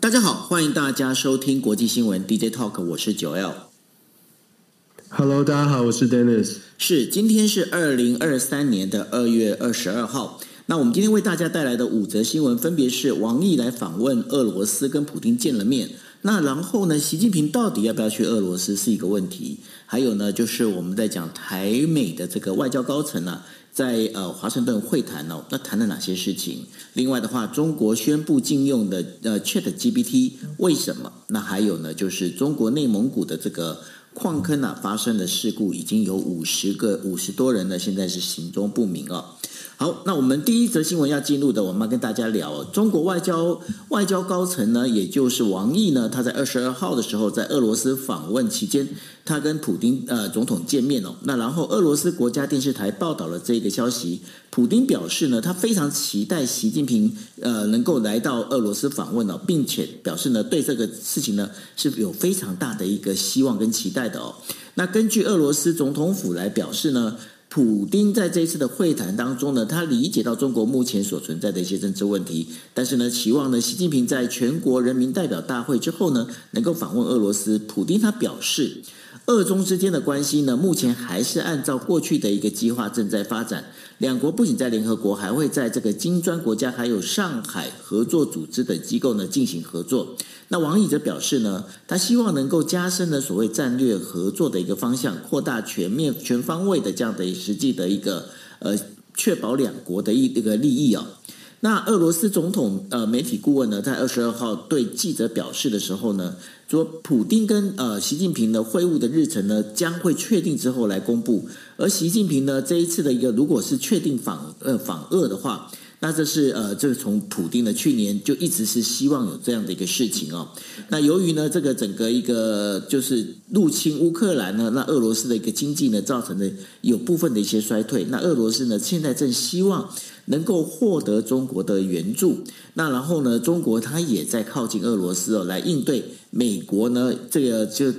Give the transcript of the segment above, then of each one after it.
大家好，欢迎大家收听国际新闻 DJ Talk，我是九 L。Hello，大家好，我是 Dennis。是，今天是二零二三年的二月二十二号。那我们今天为大家带来的五则新闻，分别是王毅来访问俄罗斯，跟普京见了面。那然后呢，习近平到底要不要去俄罗斯是一个问题。还有呢，就是我们在讲台美的这个外交高层呢、在呃华盛顿会谈呢，那谈了哪些事情？另外的话，中国宣布禁用的呃 ChatGPT 为什么？那还有呢，就是中国内蒙古的这个。矿坑啊，发生的事故已经有五十个五十多人呢，现在是行踪不明哦。好，那我们第一则新闻要进入的，我们要跟大家聊中国外交外交高层呢，也就是王毅呢，他在二十二号的时候在俄罗斯访问期间，他跟普丁呃总统见面哦。那然后俄罗斯国家电视台报道了这个消息，普丁表示呢，他非常期待习近平呃能够来到俄罗斯访问哦，并且表示呢，对这个事情呢是有非常大的一个希望跟期待的哦。那根据俄罗斯总统府来表示呢。普丁在这一次的会谈当中呢，他理解到中国目前所存在的一些政治问题，但是呢，期望呢，习近平在全国人民代表大会之后呢，能够访问俄罗斯。普丁他表示，俄中之间的关系呢，目前还是按照过去的一个计划正在发展。两国不仅在联合国，还会在这个金砖国家还有上海合作组织等机构呢进行合作。那王毅则表示呢，他希望能够加深呢所谓战略合作的一个方向，扩大全面全方位的这样的实际的一个呃，确保两国的一一个利益啊。那俄罗斯总统呃媒体顾问呢，在二十二号对记者表示的时候呢，说普丁跟呃习近平的会晤的日程呢将会确定之后来公布，而习近平呢这一次的一个如果是确定访呃访俄的话。那这是呃，这个从普丁的去年就一直是希望有这样的一个事情哦。那由于呢，这个整个一个就是入侵乌克兰呢，那俄罗斯的一个经济呢，造成的有部分的一些衰退。那俄罗斯呢，现在正希望能够获得中国的援助。那然后呢，中国它也在靠近俄罗斯哦，来应对美国呢，这个就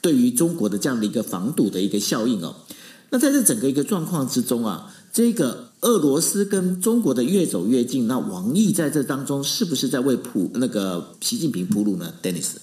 对于中国的这样的一个防堵的一个效应哦。那在这整个一个状况之中啊，这个。俄罗斯跟中国的越走越近，那王毅在这当中是不是在为普那个习近平铺路呢？Dennis。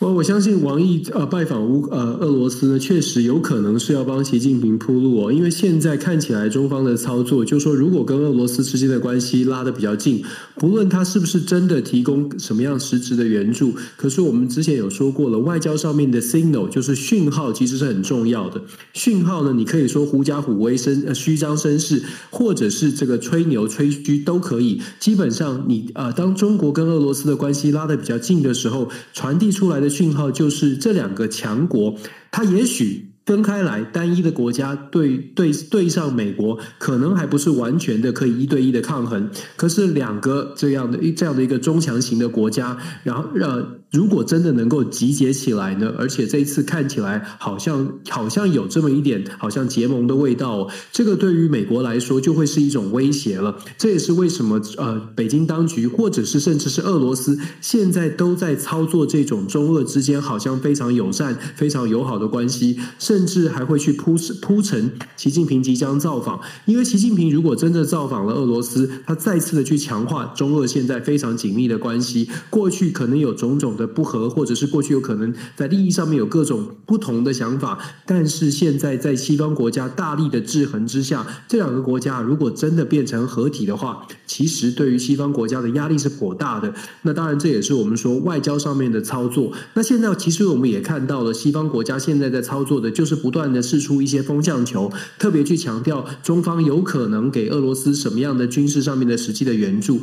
我我相信王毅呃拜访乌呃俄罗斯呢，确实有可能是要帮习近平铺路哦。因为现在看起来中方的操作，就说如果跟俄罗斯之间的关系拉得比较近，不论他是不是真的提供什么样实质的援助，可是我们之前有说过了，外交上面的 signal 就是讯号，其实是很重要的。讯号呢，你可以说狐假虎威、声呃虚张声势，或者是这个吹牛吹嘘都可以。基本上你呃当中国跟俄罗斯的关系拉得比较近的时候，传递出来的。讯号就是这两个强国，它也许。分开来，单一的国家对对对上美国，可能还不是完全的可以一对一的抗衡。可是两个这样的一这样的一个中强型的国家，然后让，如果真的能够集结起来呢，而且这一次看起来好像好像有这么一点好像结盟的味道哦，这个对于美国来说就会是一种威胁了。这也是为什么呃，北京当局或者是甚至是俄罗斯现在都在操作这种中俄之间好像非常友善、非常友好的关系，甚。甚至还会去铺铺陈习近平即将造访，因为习近平如果真的造访了俄罗斯，他再次的去强化中俄现在非常紧密的关系。过去可能有种种的不和，或者是过去有可能在利益上面有各种不同的想法，但是现在在西方国家大力的制衡之下，这两个国家如果真的变成合体的话，其实对于西方国家的压力是颇大的。那当然这也是我们说外交上面的操作。那现在其实我们也看到了，西方国家现在在操作的就是。不断的试出一些风向球，特别去强调中方有可能给俄罗斯什么样的军事上面的实际的援助，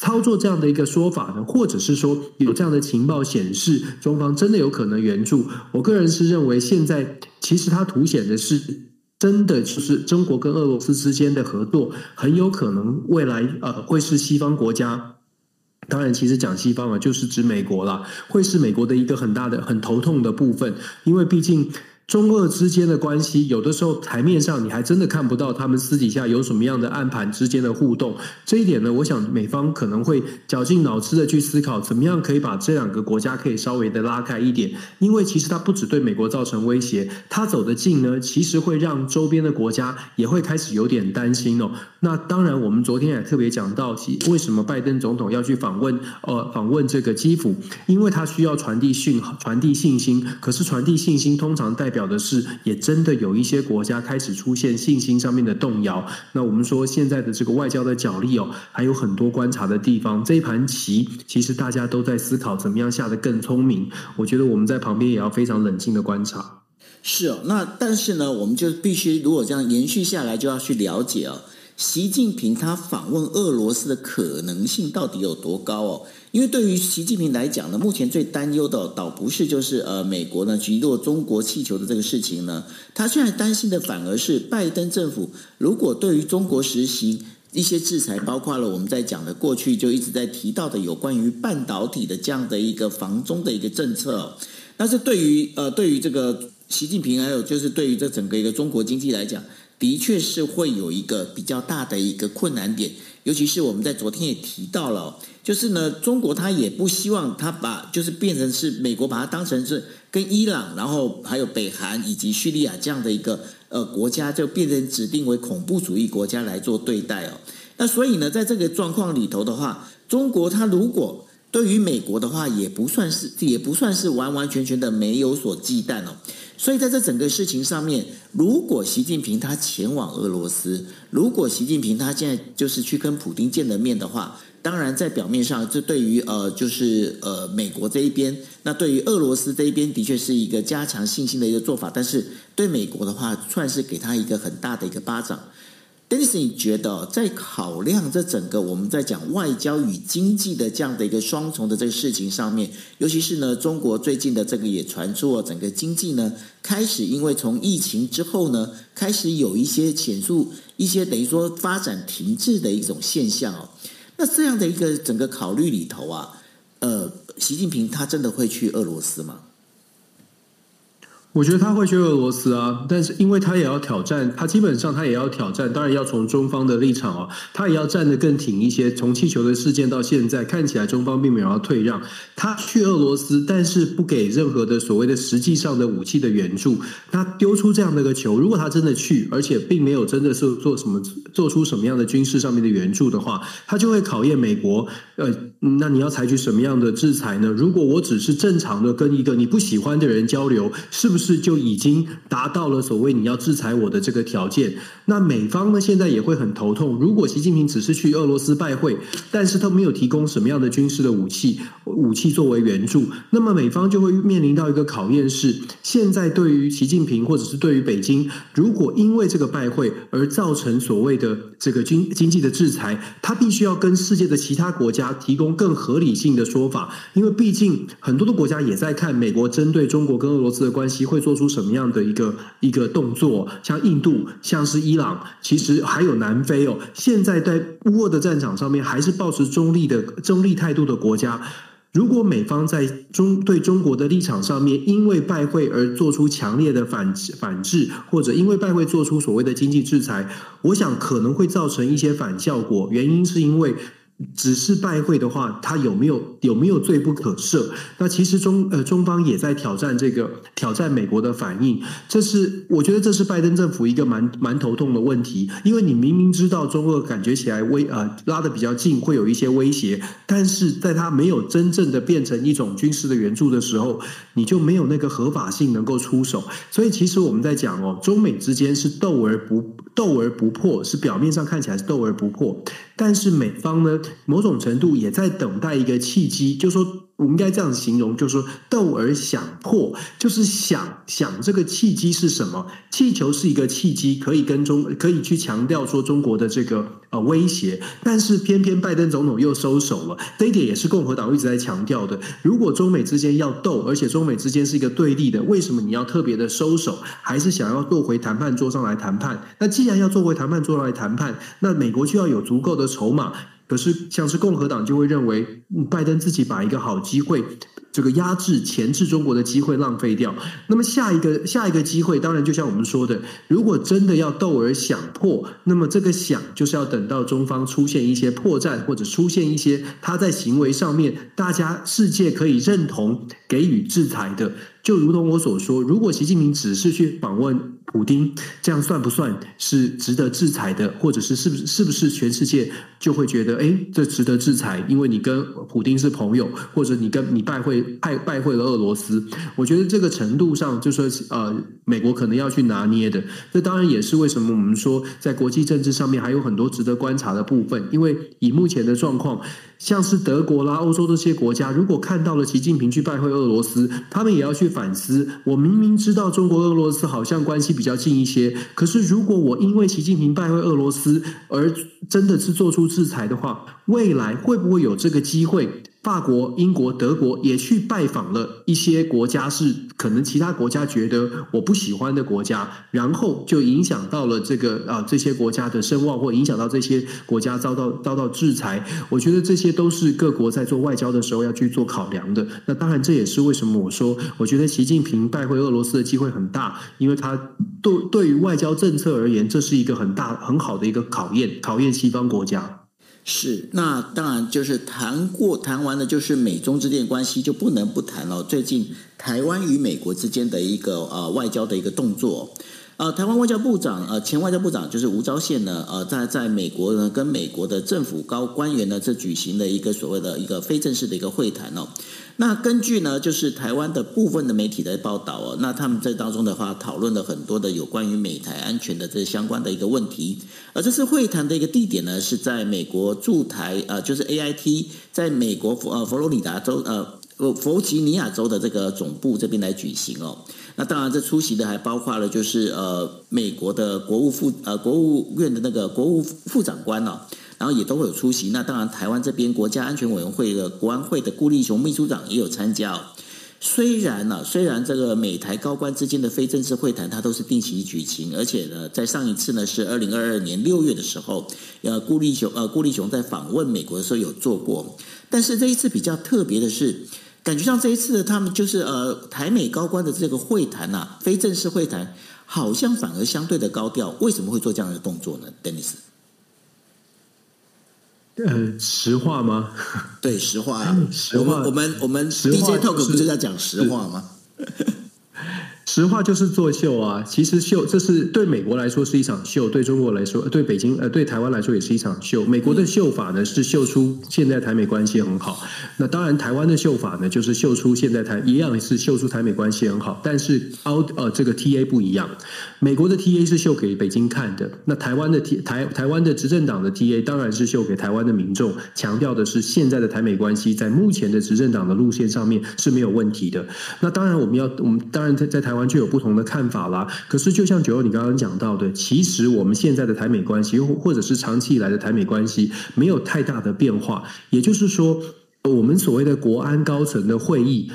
操作这样的一个说法呢，或者是说有这样的情报显示中方真的有可能援助。我个人是认为，现在其实它凸显的是真的就是中国跟俄罗斯之间的合作，很有可能未来呃会是西方国家。当然，其实讲西方啊，就是指美国啦，会是美国的一个很大的、很头痛的部分，因为毕竟。中俄之间的关系，有的时候台面上你还真的看不到他们私底下有什么样的暗盘之间的互动。这一点呢，我想美方可能会绞尽脑汁的去思考，怎么样可以把这两个国家可以稍微的拉开一点。因为其实它不只对美国造成威胁，它走得近呢，其实会让周边的国家也会开始有点担心哦。那当然，我们昨天也特别讲到，为什么拜登总统要去访问呃访问这个基辅？因为他需要传递讯号，传递信心。可是传递信心通常代表表的是，也真的有一些国家开始出现信心上面的动摇。那我们说现在的这个外交的角力哦，还有很多观察的地方。这一盘棋，其实大家都在思考怎么样下得更聪明。我觉得我们在旁边也要非常冷静的观察。是哦，那但是呢，我们就必须如果这样延续下来，就要去了解哦。习近平他访问俄罗斯的可能性到底有多高哦？因为对于习近平来讲呢，目前最担忧的倒不是就是呃美国呢击落中国气球的这个事情呢，他现在担心的反而是拜登政府如果对于中国实行一些制裁，包括了我们在讲的过去就一直在提到的有关于半导体的这样的一个防中的一个政策，但是对于呃对于这个习近平还有就是对于这整个一个中国经济来讲。的确是会有一个比较大的一个困难点，尤其是我们在昨天也提到了，就是呢，中国他也不希望他把就是变成是美国把它当成是跟伊朗，然后还有北韩以及叙利亚这样的一个呃国家，就变成指定为恐怖主义国家来做对待哦。那所以呢，在这个状况里头的话，中国它如果对于美国的话，也不算是也不算是完完全全的没有所忌惮哦。所以在这整个事情上面，如果习近平他前往俄罗斯，如果习近平他现在就是去跟普京见了面的话，当然在表面上，这对于呃就是呃美国这一边，那对于俄罗斯这一边的确是一个加强信心的一个做法，但是对美国的话，算是给他一个很大的一个巴掌。Dennis，你觉得在考量这整个我们在讲外交与经济的这样的一个双重的这个事情上面，尤其是呢，中国最近的这个也传出了整个经济呢开始因为从疫情之后呢，开始有一些显著一些等于说发展停滞的一种现象哦。那这样的一个整个考虑里头啊，呃，习近平他真的会去俄罗斯吗？我觉得他会去俄罗斯啊，但是因为他也要挑战，他基本上他也要挑战，当然要从中方的立场哦，他也要站得更挺一些。从气球的事件到现在，看起来中方并没有要退让。他去俄罗斯，但是不给任何的所谓的实际上的武器的援助。他丢出这样的一个球，如果他真的去，而且并没有真的是做什么做出什么样的军事上面的援助的话，他就会考验美国。呃，那你要采取什么样的制裁呢？如果我只是正常的跟一个你不喜欢的人交流，是不是？就已经达到了所谓你要制裁我的这个条件。那美方呢，现在也会很头痛。如果习近平只是去俄罗斯拜会，但是他没有提供什么样的军事的武器，武器作为援助，那么美方就会面临到一个考验是：现在对于习近平或者是对于北京，如果因为这个拜会而造成所谓的这个经经济的制裁，他必须要跟世界的其他国家提供更合理性的说法，因为毕竟很多的国家也在看美国针对中国跟俄罗斯的关系会。做出什么样的一个一个动作？像印度，像是伊朗，其实还有南非哦。现在在乌俄的战场上面，还是抱持中立的中立态度的国家。如果美方在中对中国的立场上面，因为拜会而做出强烈的反反制，或者因为拜会做出所谓的经济制裁，我想可能会造成一些反效果。原因是因为。只是拜会的话，他有没有有没有罪不可赦？那其实中呃中方也在挑战这个挑战美国的反应，这是我觉得这是拜登政府一个蛮蛮头痛的问题，因为你明明知道中俄感觉起来威呃拉得比较近，会有一些威胁，但是在他没有真正的变成一种军事的援助的时候，你就没有那个合法性能够出手。所以其实我们在讲哦，中美之间是斗而不斗而不破，是表面上看起来是斗而不破，但是美方呢？某种程度也在等待一个契机，就说。我们应该这样形容，就是说斗而想破，就是想想这个契机是什么？气球是一个契机，可以跟中可以去强调说中国的这个呃威胁，但是偏偏拜登总统又收手了，这一点也是共和党一直在强调的。如果中美之间要斗，而且中美之间是一个对立的，为什么你要特别的收手，还是想要坐回谈判桌上来谈判？那既然要坐回谈判桌上来谈判，那美国就要有足够的筹码。可是，像是共和党就会认为，拜登自己把一个好机会，这个压制、钳制中国的机会浪费掉。那么下一个下一个机会，当然就像我们说的，如果真的要斗而想破，那么这个想就是要等到中方出现一些破绽，或者出现一些他在行为上面大家世界可以认同给予制裁的。就如同我所说，如果习近平只是去访问普丁，这样算不算是值得制裁的？或者是是不是是不是全世界就会觉得，哎，这值得制裁？因为你跟普丁是朋友，或者你跟你拜会拜拜会了俄罗斯？我觉得这个程度上，就说呃，美国可能要去拿捏的。这当然也是为什么我们说，在国际政治上面还有很多值得观察的部分。因为以目前的状况，像是德国啦、欧洲这些国家，如果看到了习近平去拜会俄罗斯，他们也要去。反思，我明明知道中国俄罗斯好像关系比较近一些，可是如果我因为习近平拜会俄罗斯而真的是做出制裁的话，未来会不会有这个机会？法国、英国、德国也去拜访了一些国家，是可能其他国家觉得我不喜欢的国家，然后就影响到了这个啊这些国家的声望，或影响到这些国家遭到遭到制裁。我觉得这些都是各国在做外交的时候要去做考量的。那当然，这也是为什么我说，我觉得习近平拜会俄罗斯的机会很大，因为他对对于外交政策而言，这是一个很大很好的一个考验，考验西方国家。是，那当然就是谈过谈完了，就是美中之间关系就不能不谈了。最近台湾与美国之间的一个呃外交的一个动作，呃，台湾外交部长呃前外交部长就是吴钊燮呢，呃，在在美国呢跟美国的政府高官员呢这举行了一个所谓的一个非正式的一个会谈哦。那根据呢，就是台湾的部分的媒体的报道哦，那他们在当中的话讨论了很多的有关于美台安全的这相关的一个问题，而这次会谈的一个地点呢是在美国驻台呃，就是 AIT 在美国佛呃佛罗里达州呃弗吉尼亚州的这个总部这边来举行哦。那当然，这出席的还包括了就是呃美国的国务副呃国务院的那个国务副长官哦。然后也都会有出席。那当然，台湾这边国家安全委员会的国安会的顾立雄秘书长也有参加哦。虽然呢、虽然这个美台高官之间的非正式会谈，它都是定期举行，而且呢，在上一次呢是二零二二年六月的时候，呃，顾立雄呃顾立雄在访问美国的时候有做过。但是这一次比较特别的是，感觉上这一次的他们就是呃台美高官的这个会谈呐、啊，非正式会谈，好像反而相对的高调。为什么会做这样的动作呢，Dennis？呃，实话吗？对，实话啊。实话，我们我们我们 DJ Talk 不就在讲实话吗？实话就是作秀啊！其实秀，这是对美国来说是一场秀，对中国来说，对北京呃，对台湾来说也是一场秀。美国的秀法呢是秀出现在台美关系很好，那当然台湾的秀法呢就是秀出现在台一样是秀出台美关系很好，但是凹呃这个 TA 不一样。美国的 TA 是秀给北京看的，那台湾的 T 台台湾的执政党的 TA 当然是秀给台湾的民众，强调的是现在的台美关系在目前的执政党的路线上面是没有问题的。那当然我们要我们当然在在台湾。完全有不同的看法啦。可是，就像九欧你刚刚讲到的，其实我们现在的台美关系，或或者是长期以来的台美关系，没有太大的变化。也就是说，我们所谓的国安高层的会议。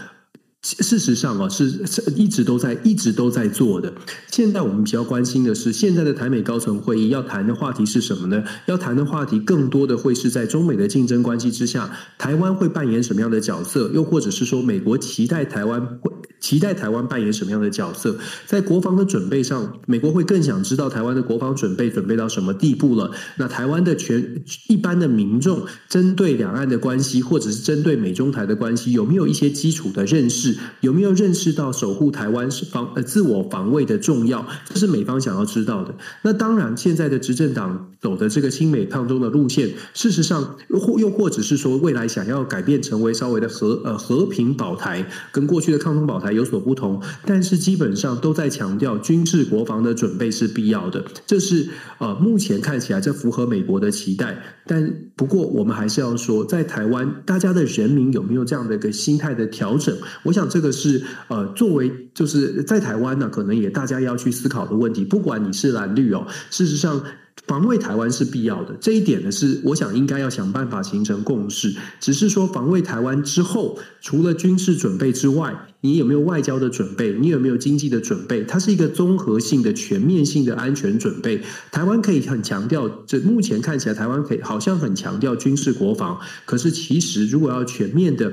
事实上啊，是是一直都在一直都在做的。现在我们比较关心的是，现在的台美高层会议要谈的话题是什么呢？要谈的话题更多的会是在中美的竞争关系之下，台湾会扮演什么样的角色？又或者是说，美国期待台湾会期待台湾扮演什么样的角色？在国防的准备上，美国会更想知道台湾的国防准备准备到什么地步了？那台湾的全一般的民众针对两岸的关系，或者是针对美中台的关系，有没有一些基础的认识？有没有认识到守护台湾是防呃自我防卫的重要？这是美方想要知道的。那当然，现在的执政党走的这个亲美抗中的路线，事实上或又或者是说，未来想要改变成为稍微的和呃和平保台，跟过去的抗中保台有所不同，但是基本上都在强调军事国防的准备是必要的。这是呃，目前看起来这符合美国的期待。但不过我们还是要说，在台湾，大家的人民有没有这样的一个心态的调整？我想这个是呃，作为就是在台湾呢，可能也大家要去思考的问题。不管你是蓝绿哦，事实上。防卫台湾是必要的，这一点呢是我想应该要想办法形成共识。只是说防卫台湾之后，除了军事准备之外，你有没有外交的准备？你有没有经济的准备？它是一个综合性的、全面性的安全准备。台湾可以很强调，这目前看起来台湾可以好像很强调军事国防，可是其实如果要全面的。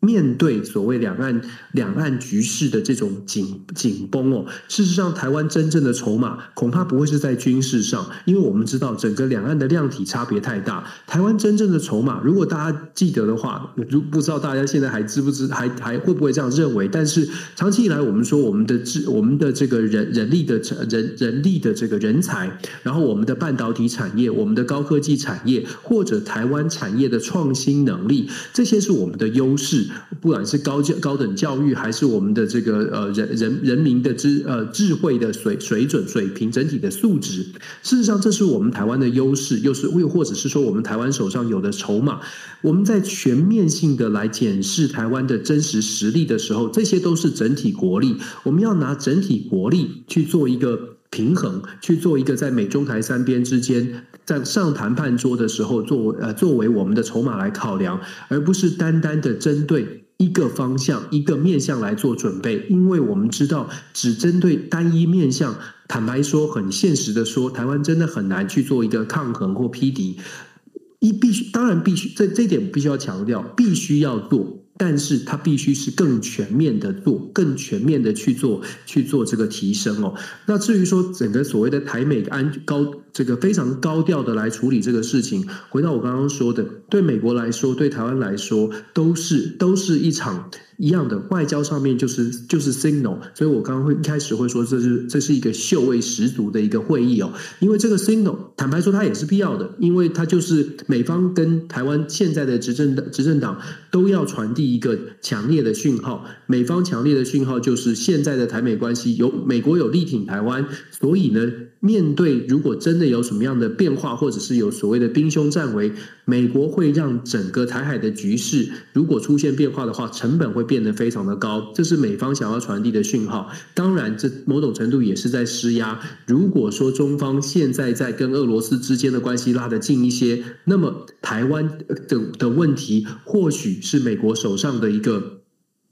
面对所谓两岸两岸局势的这种紧紧绷哦，事实上，台湾真正的筹码恐怕不会是在军事上，因为我们知道整个两岸的量体差别太大。台湾真正的筹码，如果大家记得的话，如不知道大家现在还知不知，还还会不会这样认为？但是长期以来，我们说我们的智我们的这个人人力的人人力的这个人才，然后我们的半导体产业、我们的高科技产业，或者台湾产业的创新能力，这些是我们的优势。不管是高教高等教育，还是我们的这个呃人人人民的智呃智慧的水水准水平整体的素质，事实上这是我们台湾的优势，又是又或者是说我们台湾手上有的筹码。我们在全面性的来检视台湾的真实实力的时候，这些都是整体国力。我们要拿整体国力去做一个平衡，去做一个在美中台三边之间。在上谈判桌的时候，作为呃作为我们的筹码来考量，而不是单单的针对一个方向、一个面向来做准备。因为我们知道，只针对单一面向，坦白说，很现实的说，台湾真的很难去做一个抗衡或匹敌。一必须，当然必须，这这点必须要强调，必须要做。但是它必须是更全面的做，更全面的去做，去做这个提升哦。那至于说整个所谓的台美安高这个非常高调的来处理这个事情，回到我刚刚说的，对美国来说，对台湾来说，都是都是一场。一样的外交上面就是就是 signal，所以我刚刚会一开始会说，这是这是一个嗅味十足的一个会议哦，因为这个 signal 坦白说它也是必要的，因为它就是美方跟台湾现在的执政的执政党都要传递一个强烈的讯号，美方强烈的讯号就是现在的台美关系有美国有力挺台湾，所以呢。面对如果真的有什么样的变化，或者是有所谓的兵凶战危，美国会让整个台海的局势如果出现变化的话，成本会变得非常的高，这是美方想要传递的讯号。当然，这某种程度也是在施压。如果说中方现在在跟俄罗斯之间的关系拉得近一些，那么台湾的的问题或许是美国手上的一个。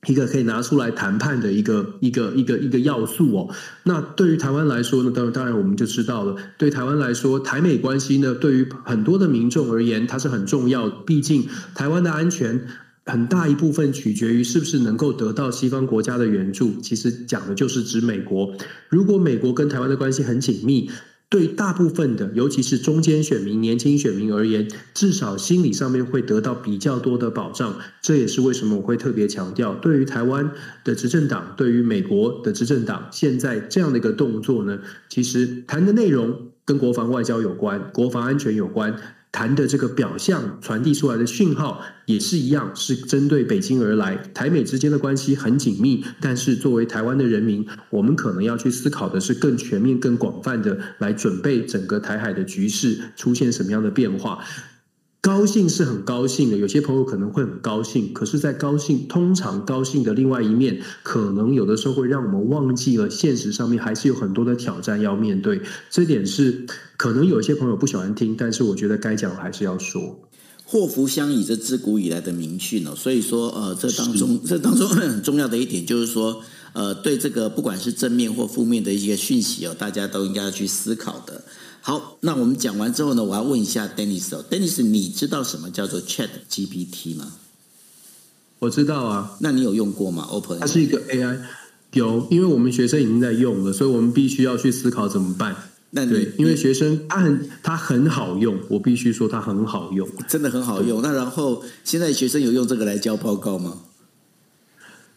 一个可以拿出来谈判的一个一个一个一个要素哦。那对于台湾来说呢，当然当然我们就知道了。对台湾来说，台美关系呢，对于很多的民众而言，它是很重要。毕竟台湾的安全很大一部分取决于是不是能够得到西方国家的援助。其实讲的就是指美国。如果美国跟台湾的关系很紧密。对大部分的，尤其是中间选民、年轻选民而言，至少心理上面会得到比较多的保障。这也是为什么我会特别强调，对于台湾的执政党，对于美国的执政党，现在这样的一个动作呢，其实谈的内容跟国防外交有关，国防安全有关。谈的这个表象传递出来的讯号也是一样，是针对北京而来。台美之间的关系很紧密，但是作为台湾的人民，我们可能要去思考的是更全面、更广泛的来准备整个台海的局势出现什么样的变化。高兴是很高兴的，有些朋友可能会很高兴，可是，在高兴通常高兴的另外一面，可能有的时候会让我们忘记了现实上面还是有很多的挑战要面对。这点是可能有些朋友不喜欢听，但是我觉得该讲还是要说。祸福相倚，这自古以来的名训哦。所以说，呃，这当中这当中很重要的一点就是说，呃，对这个不管是正面或负面的一些讯息哦，大家都应该要去思考的。好，那我们讲完之后呢，我要问一下 Dennis 哦，Dennis，你知道什么叫做 Chat GPT 吗？我知道啊，那你有用过吗？Open，它是一个 AI，有，因为我们学生已经在用了，所以我们必须要去思考怎么办。那你对，因为学生他很他很好用，我必须说他很好用，真的很好用。那然后现在学生有用这个来交报告吗？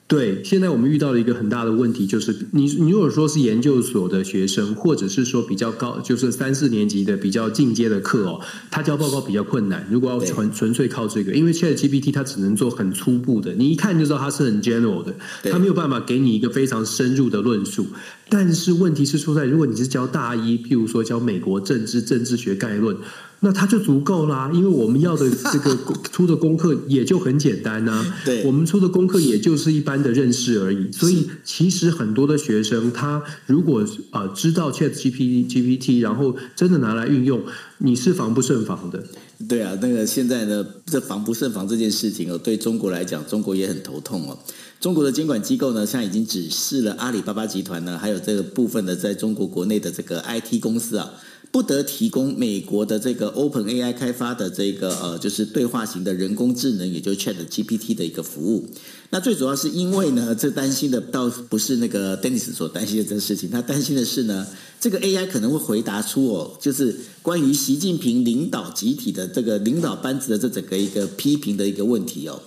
对，现在我们遇到了一个很大的问题，就是你你如果说是研究所的学生，或者是说比较高，就是三四年级的比较进阶的课哦，他交报告比较困难。如果要纯纯粹靠这个，因为 ChatGPT 它只能做很初步的，你一看就知道它是很 general 的，它没有办法给你一个非常深入的论述。但是问题是出在，如果你是教大一，譬如说教美国政治、政治学概论。那它就足够啦，因为我们要的这个 出的功课也就很简单呐、啊。对，我们出的功课也就是一般的认识而已。所以其实很多的学生，他如果啊、呃、知道 Chat GPT GPT，然后真的拿来运用，你是防不胜防的。对啊，那个现在呢，这防不胜防这件事情哦，对中国来讲，中国也很头痛哦。中国的监管机构呢，现在已经指示了阿里巴巴集团呢，还有这个部分的在中国国内的这个 IT 公司啊。不得提供美国的这个 Open AI 开发的这个呃，就是对话型的人工智能，也就是 Chat GPT 的一个服务。那最主要是因为呢，这担心的倒不是那个 Dennis 所担心的这个事情，他担心的是呢，这个 AI 可能会回答出哦，就是关于习近平领导集体的这个领导班子的这整个一个批评的一个问题哦。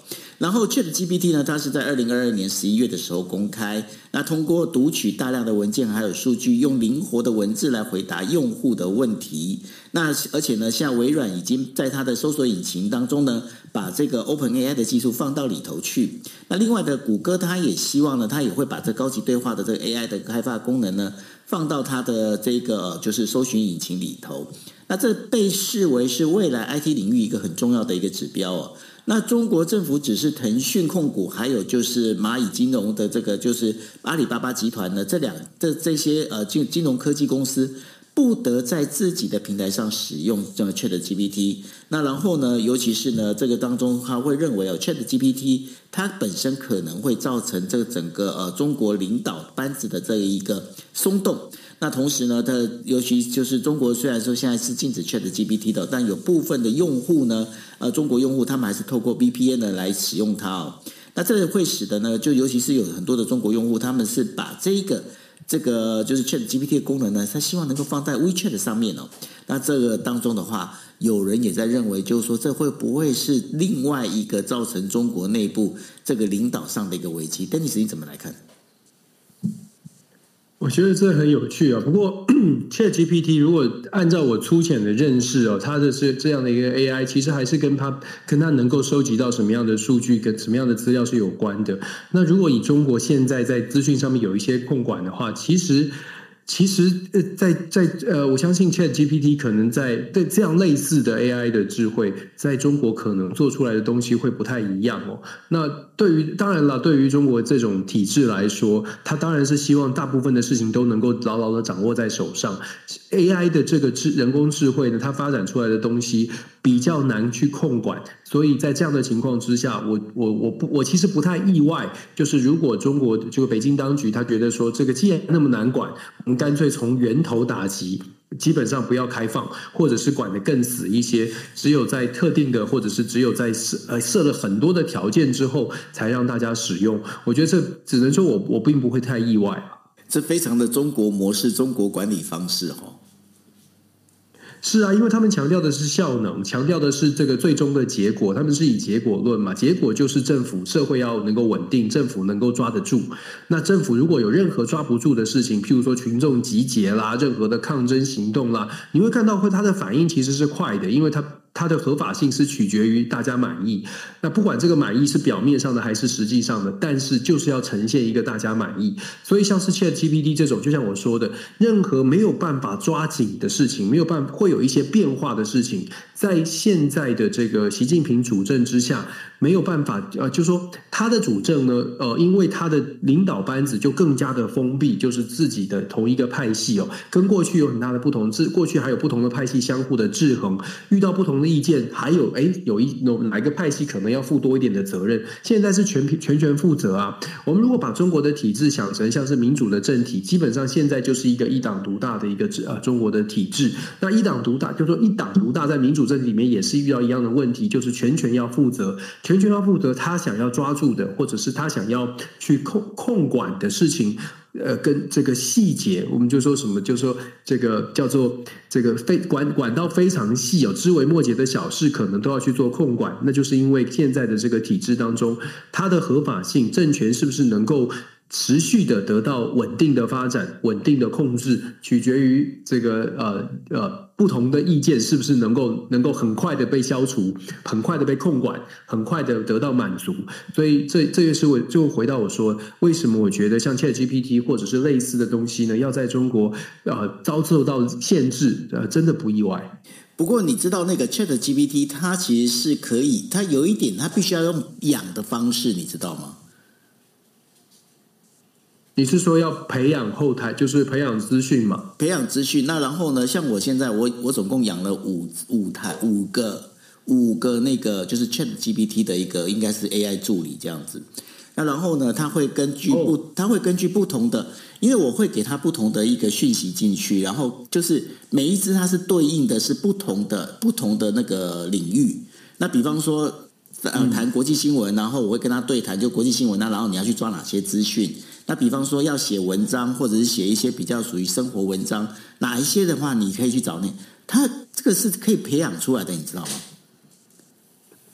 然后 ChatGPT 呢，它是在二零二二年十一月的时候公开。那通过读取大量的文件还有数据，用灵活的文字来回答用户的问题。那而且呢，像微软已经在它的搜索引擎当中呢，把这个 OpenAI 的技术放到里头去。那另外的谷歌，它也希望呢，它也会把这高级对话的这个 AI 的开发功能呢，放到它的这个就是搜寻引擎里头。那这被视为是未来 IT 领域一个很重要的一个指标哦。那中国政府只是腾讯控股，还有就是蚂蚁金融的这个就是阿里巴巴集团的，这两这这些呃金金融科技公司不得在自己的平台上使用这个 ChatGPT。那然后呢，尤其是呢，这个当中他会认为哦，ChatGPT 它本身可能会造成这个整个呃中国领导班子的这一个松动。那同时呢，它尤其就是中国虽然说现在是禁止 ChatGPT 的，但有部分的用户呢，呃，中国用户他们还是透过 VPN 呢来使用它哦。那这个会使得呢，就尤其是有很多的中国用户，他们是把这个这个就是 ChatGPT 的功能呢，它希望能够放在 WeChat 上面哦。那这个当中的话，有人也在认为，就是说这会不会是另外一个造成中国内部这个领导上的一个危机但你实际怎么来看？我觉得这很有趣啊。不过，ChatGPT 如果按照我粗浅的认识哦，它的这这样的一个 AI，其实还是跟它跟它能够收集到什么样的数据，跟什么样的资料是有关的。那如果以中国现在在资讯上面有一些控管的话，其实。其实，呃，在在呃，我相信 ChatGPT 可能在对这样类似的 AI 的智慧，在中国可能做出来的东西会不太一样哦。那对于当然了，对于中国这种体制来说，它当然是希望大部分的事情都能够牢牢的掌握在手上。AI 的这个智人工智慧呢，它发展出来的东西比较难去控管。所以在这样的情况之下，我我我不我其实不太意外，就是如果中国这个北京当局他觉得说这个既然那么难管，我们干脆从源头打击，基本上不要开放，或者是管得更死一些，只有在特定的或者是只有在设呃设了很多的条件之后才让大家使用。我觉得这只能说我我并不会太意外，这非常的中国模式，中国管理方式哦。是啊，因为他们强调的是效能，强调的是这个最终的结果，他们是以结果论嘛，结果就是政府社会要能够稳定，政府能够抓得住。那政府如果有任何抓不住的事情，譬如说群众集结啦，任何的抗争行动啦，你会看到会他的反应其实是快的，因为他。它的合法性是取决于大家满意，那不管这个满意是表面上的还是实际上的，但是就是要呈现一个大家满意。所以像是 ChatGPT 这种，就像我说的，任何没有办法抓紧的事情，没有办法会有一些变化的事情，在现在的这个习近平主政之下。没有办法，呃，就是说他的主政呢，呃，因为他的领导班子就更加的封闭，就是自己的同一个派系哦，跟过去有很大的不同。这过去还有不同的派系相互的制衡，遇到不同的意见，还有哎，有一有哪个派系可能要负多一点的责任。现在是全全权负责啊。我们如果把中国的体制想成像是民主的政体，基本上现在就是一个一党独大的一个呃中国的体制。那一党独大，就是说一党独大在民主政体里面也是遇到一样的问题，就是全权要负责。权要负责他想要抓住的，或者是他想要去控控管的事情，呃跟这个细节，我们就说什么，就说这个叫做这个非管管道非常细有枝微末节的小事，可能都要去做控管，那就是因为现在的这个体制当中，它的合法性，政权是不是能够持续的得到稳定的发展、稳定的控制，取决于这个呃呃不同的意见是不是能够能够很快的被消除、很快的被控管、很快的得到满足。所以这这也是我就回到我说，为什么我觉得像 ChatGPT 或者是类似的东西呢，要在中国呃遭受到限制，呃真的不意外。不过你知道那个 ChatGPT 它其实是可以，它有一点它必须要用养的方式，你知道吗？你是说要培养后台，就是培养资讯嘛？培养资讯，那然后呢？像我现在，我我总共养了五五台五个五个那个就是 Chat GPT 的一个应该是 AI 助理这样子。那然后呢，它会根据不，他会根据不同的，因为我会给它不同的一个讯息进去，然后就是每一只它是对应的是不同的不同的那个领域。那比方说，呃，谈国际新闻，然后我会跟他对谈，就国际新闻，那然后你要去抓哪些资讯？那比方说要写文章，或者是写一些比较属于生活文章，哪一些的话，你可以去找那，他这个是可以培养出来的，你知道吗？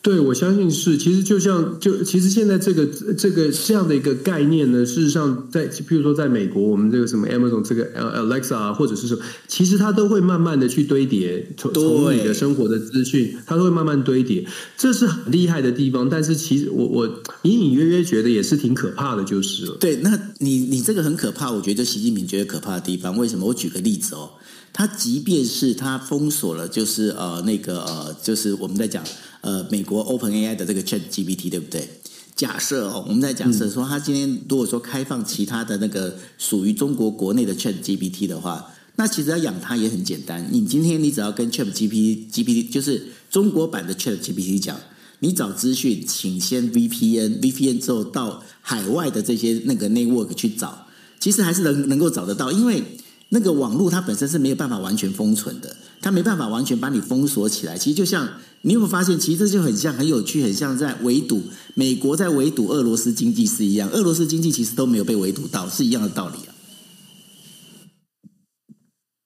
对，我相信是。其实就像就其实现在这个这个这样的一个概念呢，事实上在譬如说在美国，我们这个什么 Amazon 这个 Alexa 或者是什么，其实它都会慢慢的去堆叠从从你的生活的资讯，它都会慢慢堆叠，这是很厉害的地方。但是其实我我隐隐约约觉得也是挺可怕的，就是了。对，那你你这个很可怕，我觉得习近平觉得可怕的地方，为什么？我举个例子哦，他即便是他封锁了，就是呃那个呃，就是我们在讲。呃，美国 Open AI 的这个 Chat GPT 对不对？假设哦，我们在假设说，他今天如果说开放其他的那个属于中国国内的 Chat GPT 的话，那其实要养它也很简单。你今天你只要跟 Chat GPT GPT 就是中国版的 Chat GPT 讲，你找资讯，请先 VPN，VPN 之后到海外的这些那个 network 去找，其实还是能能够找得到，因为那个网络它本身是没有办法完全封存的，它没办法完全把你封锁起来。其实就像。你有没有发现，其实这就很像，很有趣，很像在围堵美国在围堵俄罗斯经济是一样，俄罗斯经济其实都没有被围堵到，是一样的道理啊。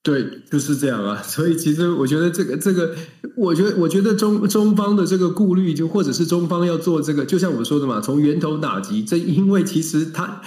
对，就是这样啊。所以其实我觉得这个这个，我觉得我觉得中中方的这个顾虑，就或者是中方要做这个，就像我说的嘛，从源头打击。这因为其实他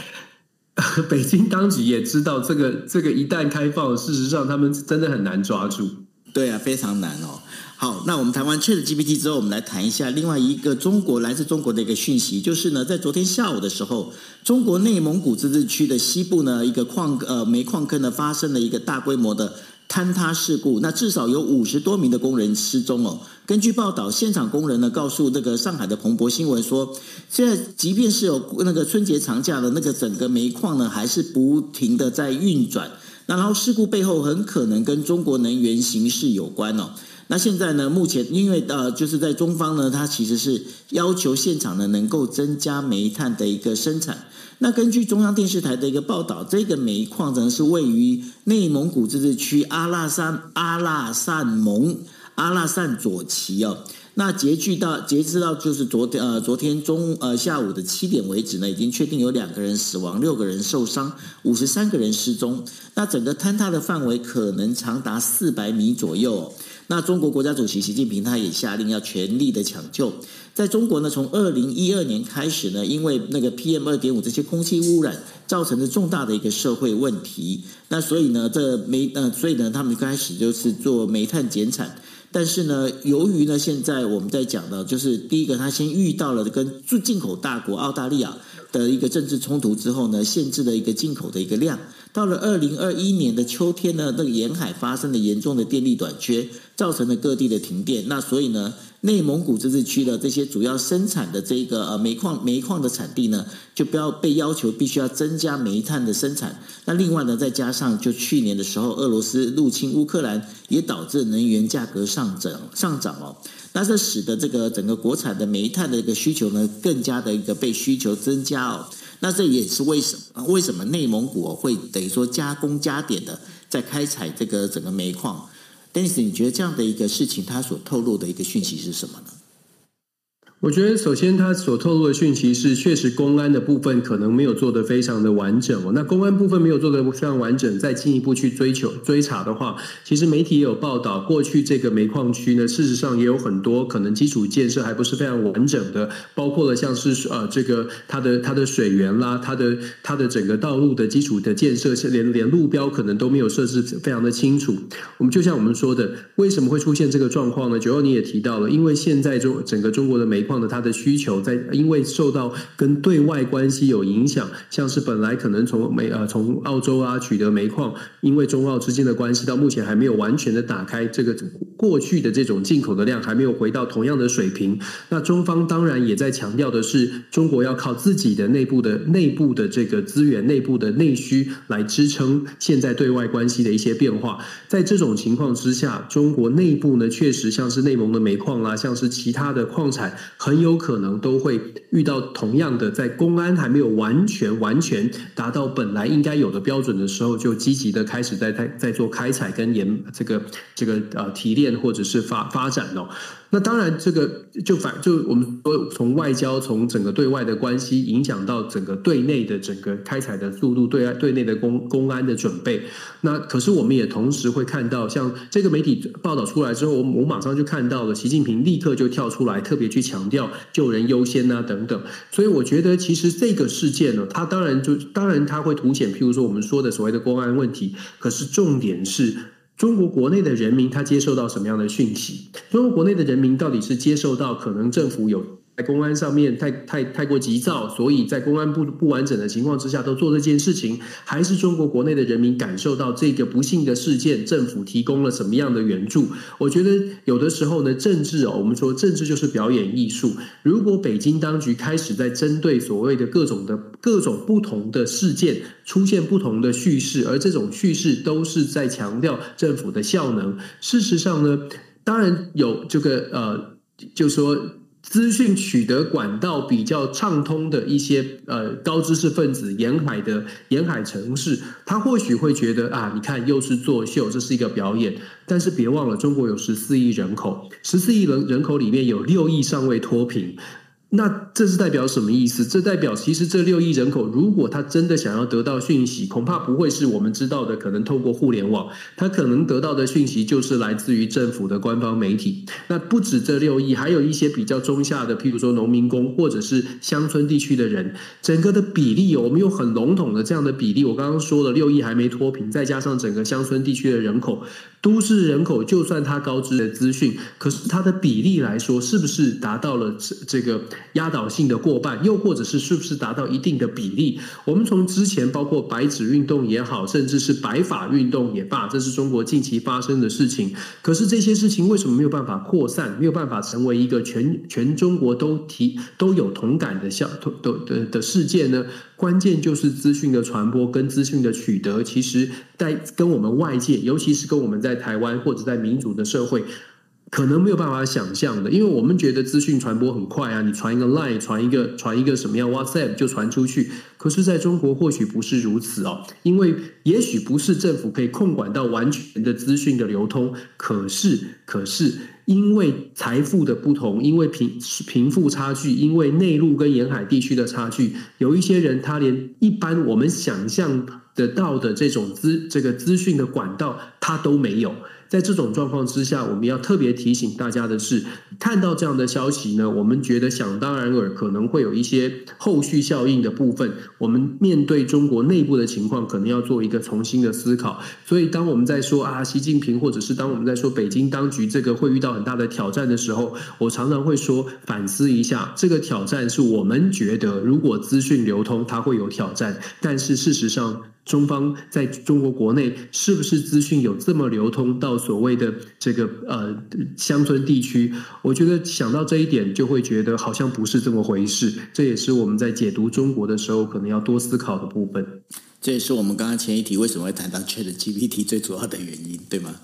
北京当局也知道，这个这个一旦开放，事实上他们真的很难抓住。对啊，非常难哦。好，那我们谈完 ChatGPT 之后，我们来谈一下另外一个中国来自中国的一个讯息，就是呢，在昨天下午的时候，中国内蒙古自治区的西部呢，一个矿呃煤矿坑呢发生了一个大规模的坍塌事故，那至少有五十多名的工人失踪哦。根据报道，现场工人呢告诉这个上海的彭博新闻说，现在即便是有那个春节长假的那个整个煤矿呢，还是不停的在运转。那然后事故背后很可能跟中国能源形势有关哦。那现在呢？目前因为呃，就是在中方呢，它其实是要求现场呢能够增加煤炭的一个生产。那根据中央电视台的一个报道，这个煤矿呢是位于内蒙古自治区阿拉山阿拉善盟阿拉善左旗哦。那截距到截至到就是昨天呃昨天中呃下午的七点为止呢，已经确定有两个人死亡，六个人受伤，五十三个人失踪。那整个坍塌的范围可能长达四百米左右。那中国国家主席习近平他也下令要全力的抢救。在中国呢，从二零一二年开始呢，因为那个 PM 二点五这些空气污染造成的重大的一个社会问题，那所以呢，这煤呃，所以呢，他们开始就是做煤炭减产。但是呢，由于呢，现在我们在讲的，就是第一个，他先遇到了跟进口大国澳大利亚的一个政治冲突之后呢，限制了一个进口的一个量。到了二零二一年的秋天呢，那个沿海发生了严重的电力短缺，造成了各地的停电。那所以呢，内蒙古自治区的这些主要生产的这个呃煤矿煤矿的产地呢，就不要被要求必须要增加煤炭的生产。那另外呢，再加上就去年的时候，俄罗斯入侵乌克兰，也导致能源价格上涨上涨哦。那这使得这个整个国产的煤炭的一个需求呢，更加的一个被需求增加哦。那这也是为什么？为什么内蒙古会等于说加工加点的在开采这个整个煤矿但是你觉得这样的一个事情，它所透露的一个讯息是什么呢？我觉得，首先他所透露的讯息是，确实公安的部分可能没有做得非常的完整哦。那公安部分没有做得非常完整，再进一步去追求追查的话，其实媒体也有报道，过去这个煤矿区呢，事实上也有很多可能基础建设还不是非常完整的，包括了像是呃这个它的它的水源啦，它的它的整个道路的基础的建设，是连连路标可能都没有设置非常的清楚。我们就像我们说的，为什么会出现这个状况呢？九号你也提到了，因为现在中整个中国的煤矿。他的需求在，因为受到跟对外关系有影响，像是本来可能从煤呃从澳洲啊取得煤矿，因为中澳之间的关系到目前还没有完全的打开，这个过去的这种进口的量还没有回到同样的水平。那中方当然也在强调的是，中国要靠自己的内部的内部的这个资源、内部的内需来支撑现在对外关系的一些变化。在这种情况之下，中国内部呢确实像是内蒙的煤矿啦，像是其他的矿产。很有可能都会遇到同样的，在公安还没有完全完全达到本来应该有的标准的时候，就积极的开始在在在做开采跟研这个这个呃提炼或者是发发展哦。那当然，这个就反就我们说，从外交，从整个对外的关系，影响到整个对内的整个开采的速度，对外对内的公公安的准备。那可是我们也同时会看到，像这个媒体报道出来之后，我我马上就看到了，习近平立刻就跳出来，特别去强调救人优先啊等等。所以我觉得，其实这个事件呢，它当然就当然它会凸显，譬如说我们说的所谓的公安问题。可是重点是。中国国内的人民他接受到什么样的讯息？中国国内的人民到底是接受到可能政府有？在公安上面太太太过急躁，所以在公安不不完整的情况之下都做这件事情，还是中国国内的人民感受到这个不幸的事件，政府提供了什么样的援助？我觉得有的时候呢，政治哦，我们说政治就是表演艺术。如果北京当局开始在针对所谓的各种的各种不同的事件出现不同的叙事，而这种叙事都是在强调政府的效能。事实上呢，当然有这个呃，就说。资讯取得管道比较畅通的一些呃高知识分子，沿海的沿海城市，他或许会觉得啊，你看又是作秀，这是一个表演。但是别忘了，中国有十四亿人口，十四亿人人口里面有六亿尚未脱贫。那这是代表什么意思？这代表其实这六亿人口，如果他真的想要得到讯息，恐怕不会是我们知道的，可能透过互联网，他可能得到的讯息就是来自于政府的官方媒体。那不止这六亿，还有一些比较中下的，譬如说农民工或者是乡村地区的人，整个的比例，我们有很笼统的这样的比例。我刚刚说了，六亿还没脱贫，再加上整个乡村地区的人口，都市人口就算他高知的资讯，可是它的比例来说，是不是达到了这这个？压倒性的过半，又或者是是不是达到一定的比例？我们从之前包括白纸运动也好，甚至是白发运动也罢，这是中国近期发生的事情。可是这些事情为什么没有办法扩散，没有办法成为一个全全中国都提都有同感的效的的的事件呢？关键就是资讯的传播跟资讯的取得，其实在跟我们外界，尤其是跟我们在台湾或者在民主的社会。可能没有办法想象的，因为我们觉得资讯传播很快啊，你传一个 Line，传一个传一个什么样 WhatsApp 就传出去。可是，在中国或许不是如此哦，因为也许不是政府可以控管到完全的资讯的流通。可是，可是因为财富的不同，因为贫贫富差距，因为内陆跟沿海地区的差距，有一些人他连一般我们想象得到的这种资这个资讯的管道他都没有。在这种状况之下，我们要特别提醒大家的是，看到这样的消息呢，我们觉得想当然尔，可能会有一些后续效应的部分。我们面对中国内部的情况，可能要做一个重新的思考。所以，当我们在说啊，习近平，或者是当我们在说北京当局这个会遇到很大的挑战的时候，我常常会说，反思一下，这个挑战是我们觉得，如果资讯流通，它会有挑战，但是事实上。中方在中国国内是不是资讯有这么流通到所谓的这个呃乡村地区？我觉得想到这一点，就会觉得好像不是这么回事。这也是我们在解读中国的时候可能要多思考的部分。这也是我们刚刚前一题为什么会谈到 ChatGPT 最主要的原因，对吗？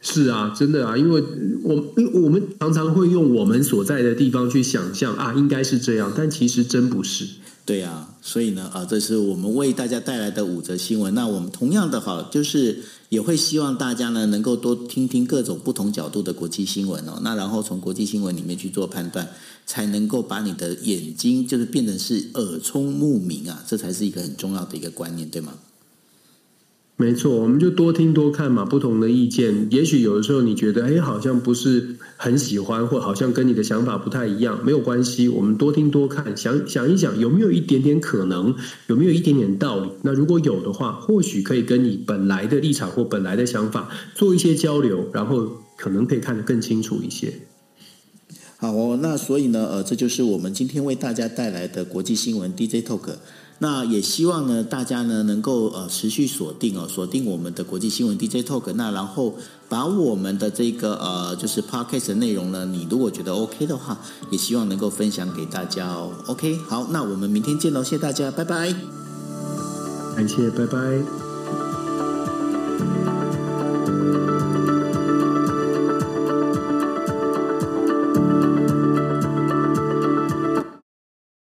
是啊，真的啊，因为我因为我们常常会用我们所在的地方去想象啊，应该是这样，但其实真不是。对啊，所以呢，啊，这是我们为大家带来的五则新闻。那我们同样的哈，就是也会希望大家呢能够多听听各种不同角度的国际新闻哦。那然后从国际新闻里面去做判断，才能够把你的眼睛就是变成是耳聪目明啊，这才是一个很重要的一个观念，对吗？没错，我们就多听多看嘛，不同的意见，也许有的时候你觉得，哎，好像不是很喜欢，或好像跟你的想法不太一样，没有关系，我们多听多看，想想一想，有没有一点点可能，有没有一点点道理？那如果有的话，或许可以跟你本来的立场或本来的想法做一些交流，然后可能可以看得更清楚一些。好哦，那所以呢，呃，这就是我们今天为大家带来的国际新闻 DJ Talk。那也希望呢，大家呢能够呃持续锁定哦，锁定我们的国际新闻 DJ Talk。那然后把我们的这个呃就是 Podcast 的内容呢，你如果觉得 OK 的话，也希望能够分享给大家哦。OK，好，那我们明天见喽，谢谢大家，拜拜。感谢，拜拜。